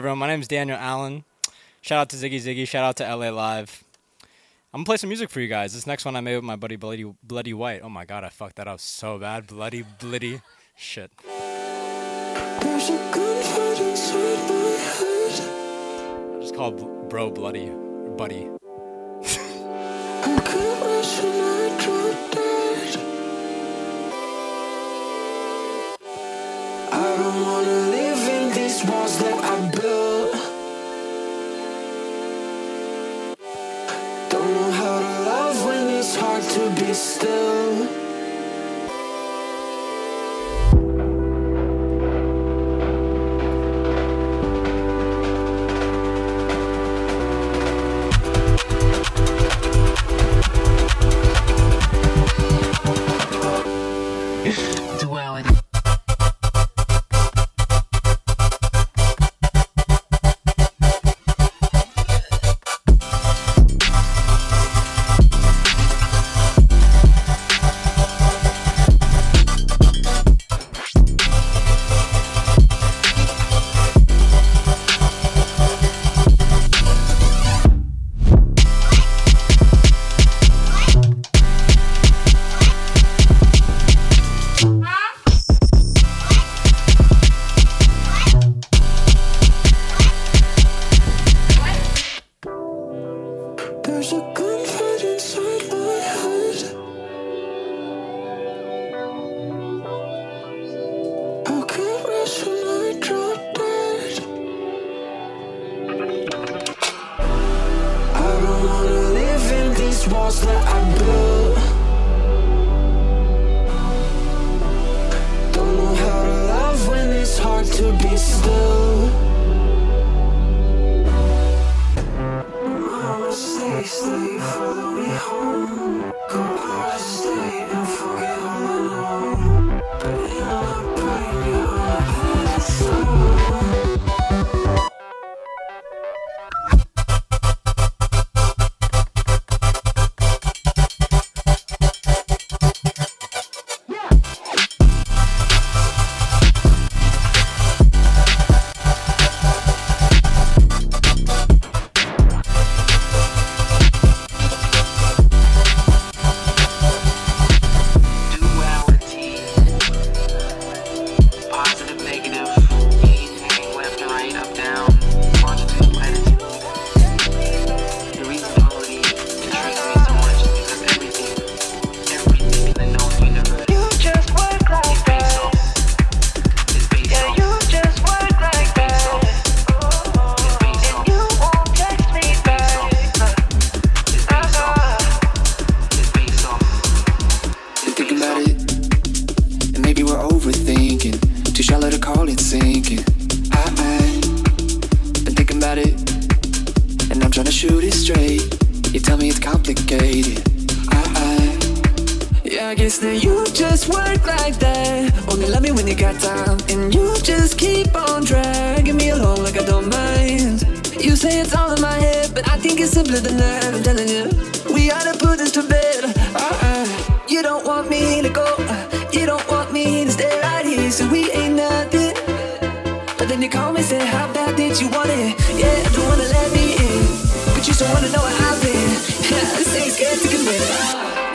name's Daniel Allan. Shout out to Ziggy Ziggy. Shout out to LA Live. I'm gonna play some music for you guys. This next one I made with my buddy Bloody Bloody White. Oh my god, I fucked that up so bad. Bloody Bloody shit. Just called Bro Bloody Buddy. I don't Should I let call it sinking? I, I been thinking about it, and I'm trying to shoot it straight. You tell me it's complicated. I, yeah, I guess that you just work like that. Only love me when you got time, and you just keep on dragging me along like I don't mind. You say it's all in my head, but I think it's simpler than that. I'm telling you, we ought to put this to bed. I, you don't want me to go days and we ain't nothing. But then you call me, say, How bad did you want it? Yeah, you wanna let me in. But you still wanna know where I've been. Yeah, this ain't scared to commit.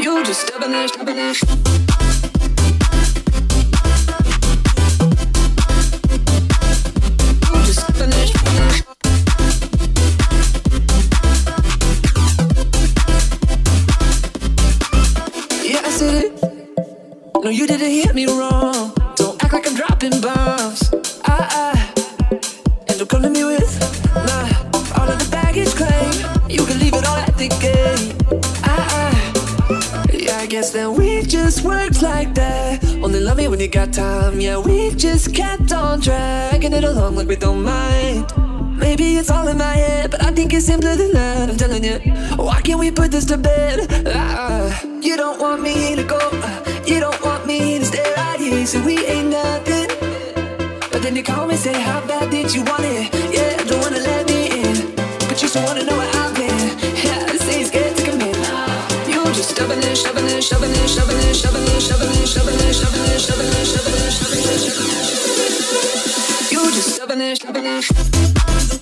You just stubbornish, stubbornish. Yeah, I said it. No, you didn't hear me wrong dropping bombs. Ah ah, and you're calling me with my all of the baggage claim. You can leave it all at the gate. Ah ah, yeah, I guess that we just worked like that. Only love me when you got time. Yeah, we just kept on dragging it along like we don't mind. Maybe it's all in my head, but I think it's simpler than that. I'm telling you, why can't we put this to bed? Uh, you don't want me to go, you don't want me to stay right here, so we ain't nothing. But then you call me, say, How bad did you want it? Yeah, don't wanna let me in, but you still wanna know where I've been. Yeah, I say good to come commit. You just shoving it, shoving it, shoving it, shoving it, shoving it, shoving it, shoving it, shoving it, shoving it, shoving it, shoving it, shoving it. shoving just shoving it, shoving it.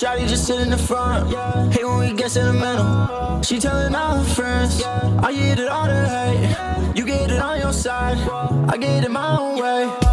Shawty just sit in the front. Hate when we get sentimental. She telling all her friends, I get it all the hate. You get it on your side, I get it my own way.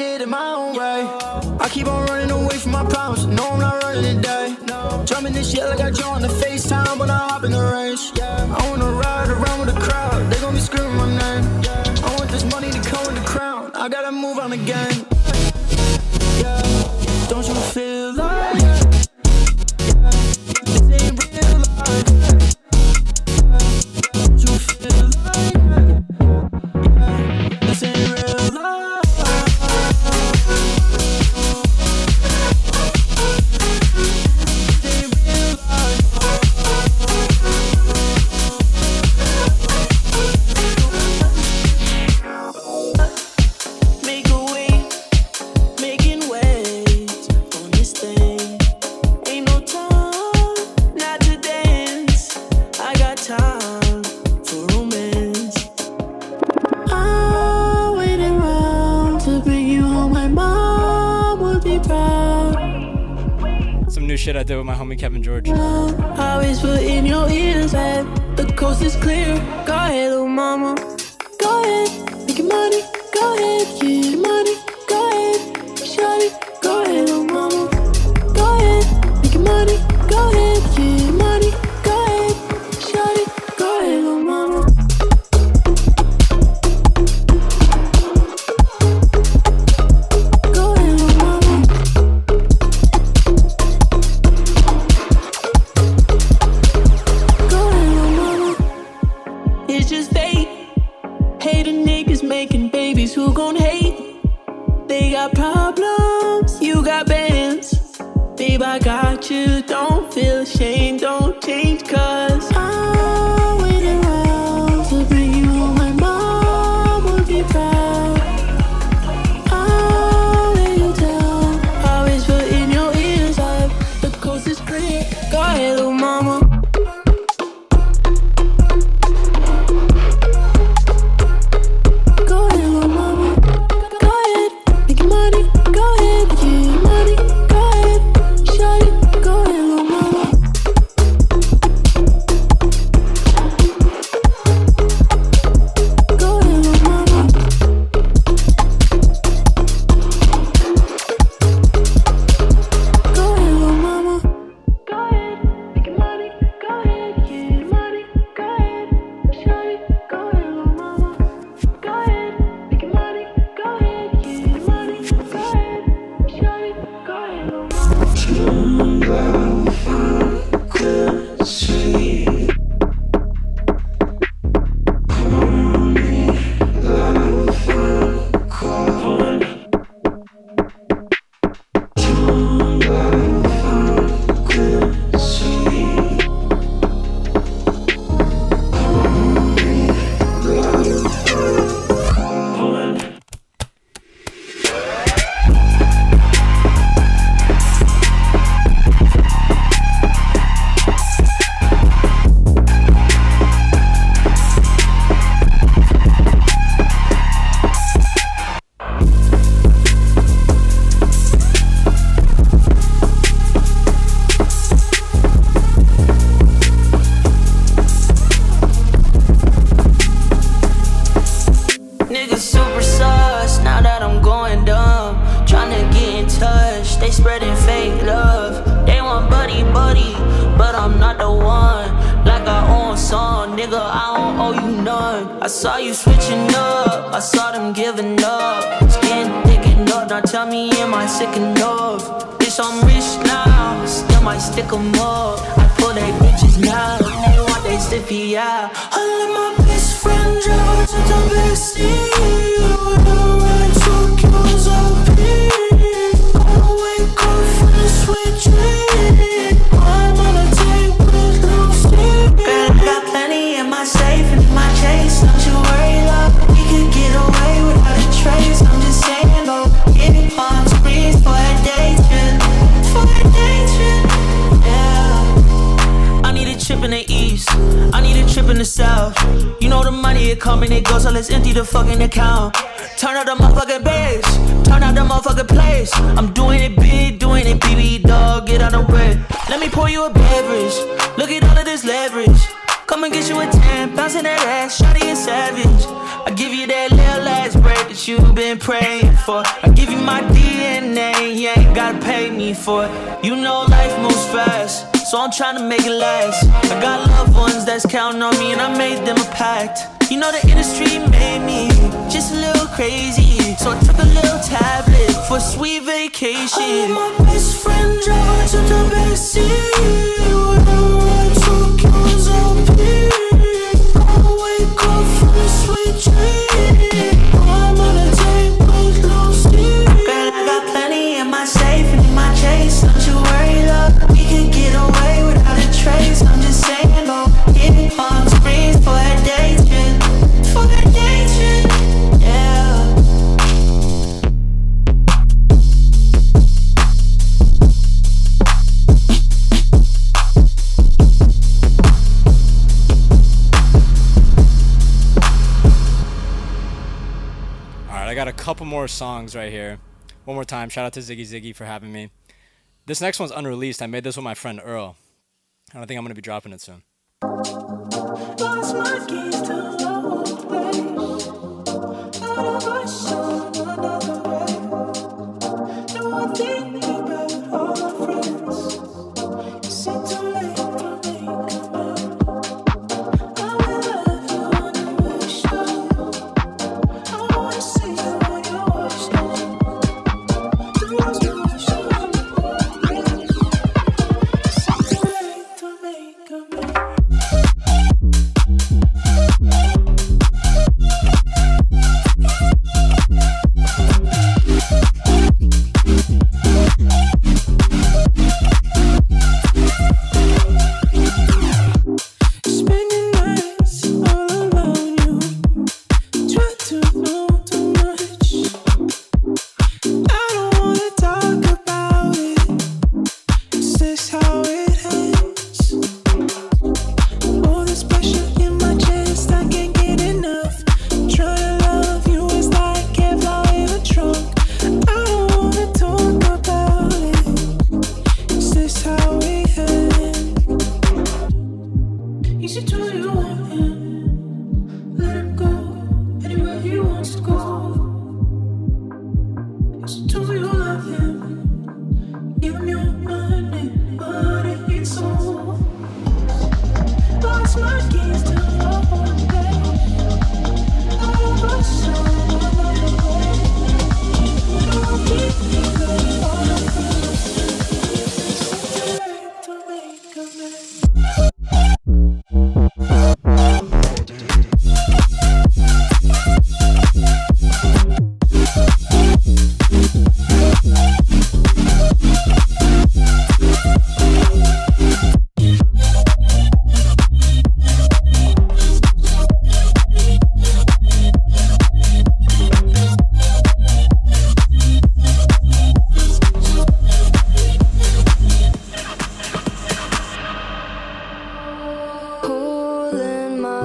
Own way. I keep on running away from my problems. No, I'm not running today. Drumming this shit like I joined the FaceTime when I hop in the range. I wanna ride around with the crowd. They gon' be screaming my name. I want this money to come with the crown. I gotta move on again. Shit I did with my homie Kevin George. I whisper in your ears that the coast is clear. Go ahead, little mama. Don't feel ashamed, don't they spreading fake love. They want buddy buddy, but I'm not the one. Like I own song, nigga, I don't owe you none. I saw you switching up, I saw them giving up. Skin thinking up, now tell me, am I sick enough? Bitch, I'm rich now, still might stick 'em up. I pull they bitches now, they want they stiffy out. I let my best friend drive to the backseat. Sweet east. I need a trip in the south. You know the money it come and it goes, so let's empty the fucking account. Turn out the motherfucking bass. turn out the motherfucking place. I'm doing it big, doing it BB dog, get out of the way. Let me pour you a beverage. Look at all of this leverage. Come and get you a 10, bouncing that ass, shawty and savage. I give you that little ass break that you've been praying for. I give you my DNA, you ain't gotta pay me for it. You know life moves fast so I'm trying to make it last. I got loved ones that's counting on me, and I made them a pact. You know, the industry made me just a little crazy. So I took a little tablet for a sweet vacation. I my best friend driving to the backseat. When took. I wake up from a sweet dream. more songs right here. One more time, shout out to Ziggy Ziggy for having me. This next one's unreleased. I made this with my friend Earl. I don't think I'm gonna be dropping it soon.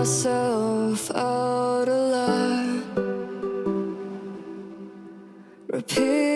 myself out a lot. Repeat.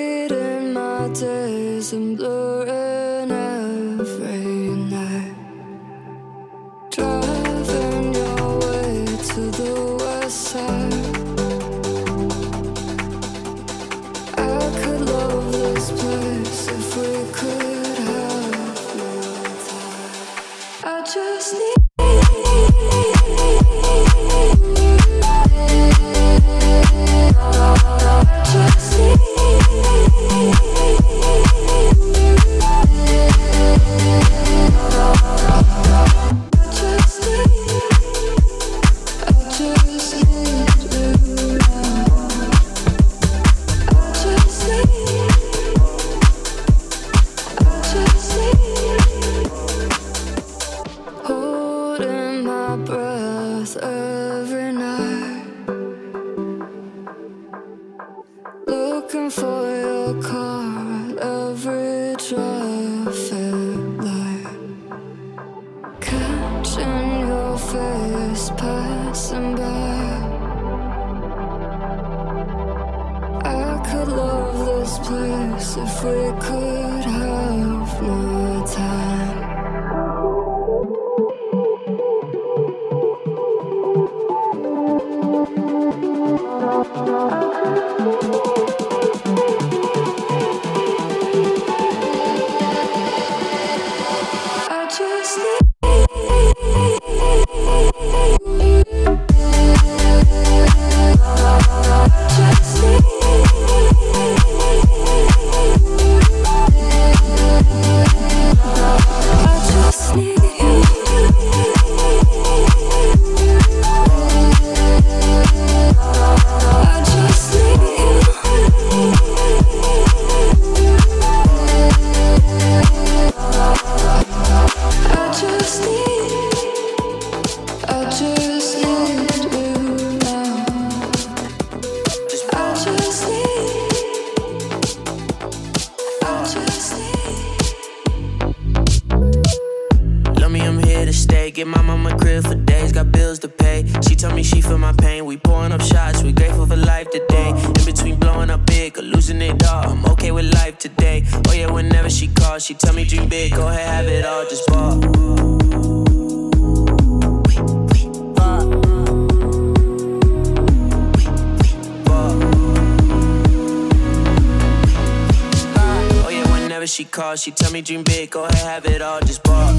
She calls, she tell me dream big, go ahead, have it all, just ball.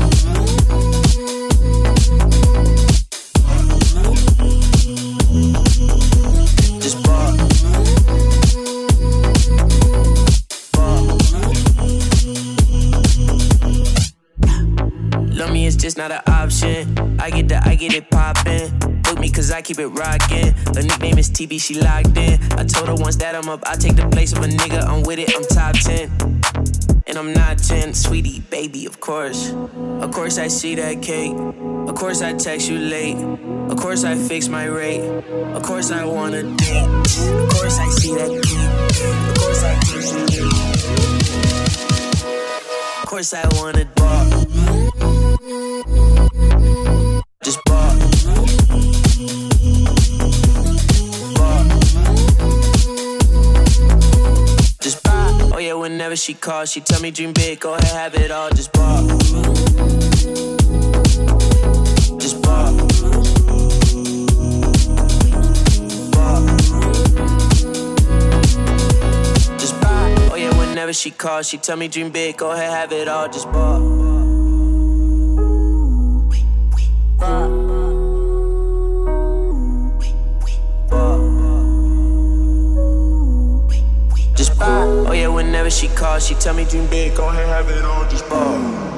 Just ball. Ball. Love me is just not an option. I get the, I get it poppin'. Book me cause I keep it rockin'. Her nickname is TB, she locked in. I told her once that I'm up, I take the place of a nigga. I'm with it, I'm top 10. And I'm not 10, sweetie, baby, of course. Of course, I see that cake. Of course, I text you late. Of course, I fix my rate. Of course, I wanna date. Of course, I see that cake. Of course, I text you late. Of course, I wanna ball. Whenever she calls, she tell me dream big, go ahead, have it all, just ball. Just ball. Ball. Just ball. Oh yeah, whenever she calls, she tell me dream big, go ahead, have it all, just ball. She tell me dream big, go ahead, have it all, just ball.